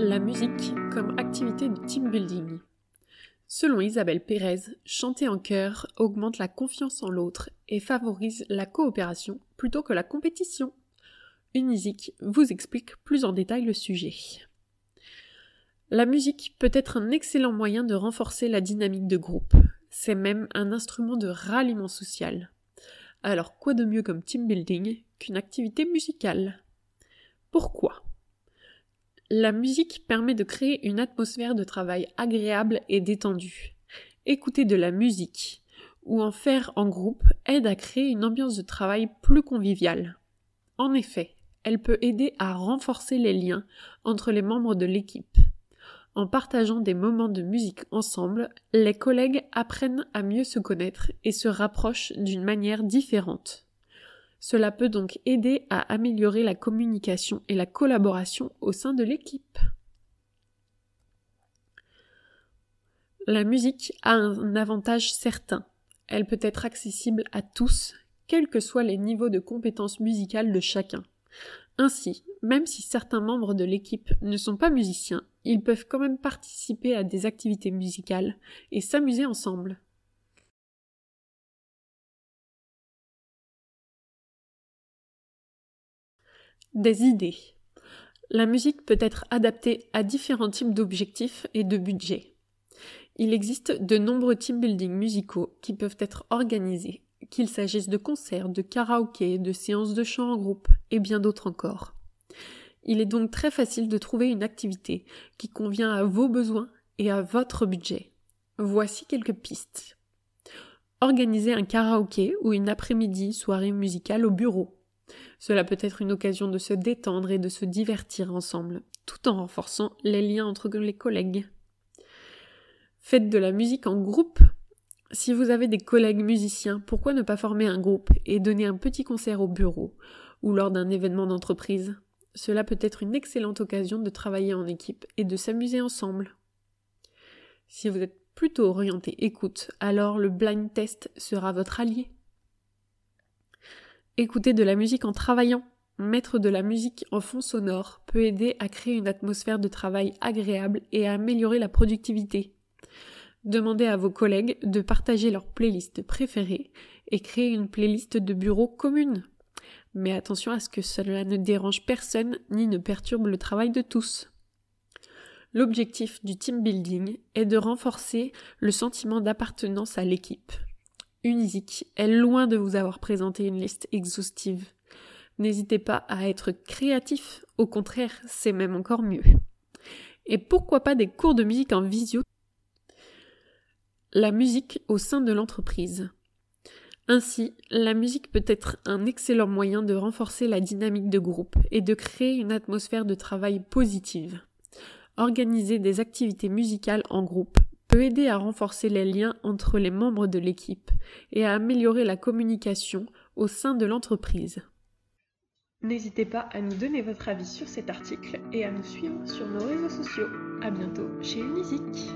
La musique comme activité de team building. Selon Isabelle Pérez, chanter en chœur augmente la confiance en l'autre et favorise la coopération plutôt que la compétition. Unisic vous explique plus en détail le sujet. La musique peut être un excellent moyen de renforcer la dynamique de groupe. C'est même un instrument de ralliement social. Alors quoi de mieux comme team building qu'une activité musicale? Pourquoi? La musique permet de créer une atmosphère de travail agréable et détendue. Écouter de la musique ou en faire en groupe aide à créer une ambiance de travail plus conviviale. En effet, elle peut aider à renforcer les liens entre les membres de l'équipe. En partageant des moments de musique ensemble, les collègues apprennent à mieux se connaître et se rapprochent d'une manière différente. Cela peut donc aider à améliorer la communication et la collaboration au sein de l'équipe. La musique a un avantage certain. Elle peut être accessible à tous, quels que soient les niveaux de compétences musicales de chacun. Ainsi, même si certains membres de l'équipe ne sont pas musiciens, ils peuvent quand même participer à des activités musicales et s'amuser ensemble. Des idées. La musique peut être adaptée à différents types d'objectifs et de budgets. Il existe de nombreux team building musicaux qui peuvent être organisés, qu'il s'agisse de concerts, de karaoké, de séances de chant en groupe et bien d'autres encore. Il est donc très facile de trouver une activité qui convient à vos besoins et à votre budget. Voici quelques pistes. Organiser un karaoké ou une après-midi soirée musicale au bureau. Cela peut être une occasion de se détendre et de se divertir ensemble, tout en renforçant les liens entre les collègues. Faites de la musique en groupe. Si vous avez des collègues musiciens, pourquoi ne pas former un groupe et donner un petit concert au bureau ou lors d'un événement d'entreprise? Cela peut être une excellente occasion de travailler en équipe et de s'amuser ensemble. Si vous êtes plutôt orienté écoute, alors le blind test sera votre allié. Écouter de la musique en travaillant. Mettre de la musique en fond sonore peut aider à créer une atmosphère de travail agréable et à améliorer la productivité. Demandez à vos collègues de partager leur playlist préférée et créer une playlist de bureau commune. Mais attention à ce que cela ne dérange personne ni ne perturbe le travail de tous. L'objectif du team building est de renforcer le sentiment d'appartenance à l'équipe. Unisic est loin de vous avoir présenté une liste exhaustive. N'hésitez pas à être créatif, au contraire, c'est même encore mieux. Et pourquoi pas des cours de musique en visio? La musique au sein de l'entreprise. Ainsi, la musique peut être un excellent moyen de renforcer la dynamique de groupe et de créer une atmosphère de travail positive. Organiser des activités musicales en groupe peut aider à renforcer les liens entre les membres de l'équipe et à améliorer la communication au sein de l'entreprise. N'hésitez pas à nous donner votre avis sur cet article et à nous suivre sur nos réseaux sociaux. À bientôt chez Unisic.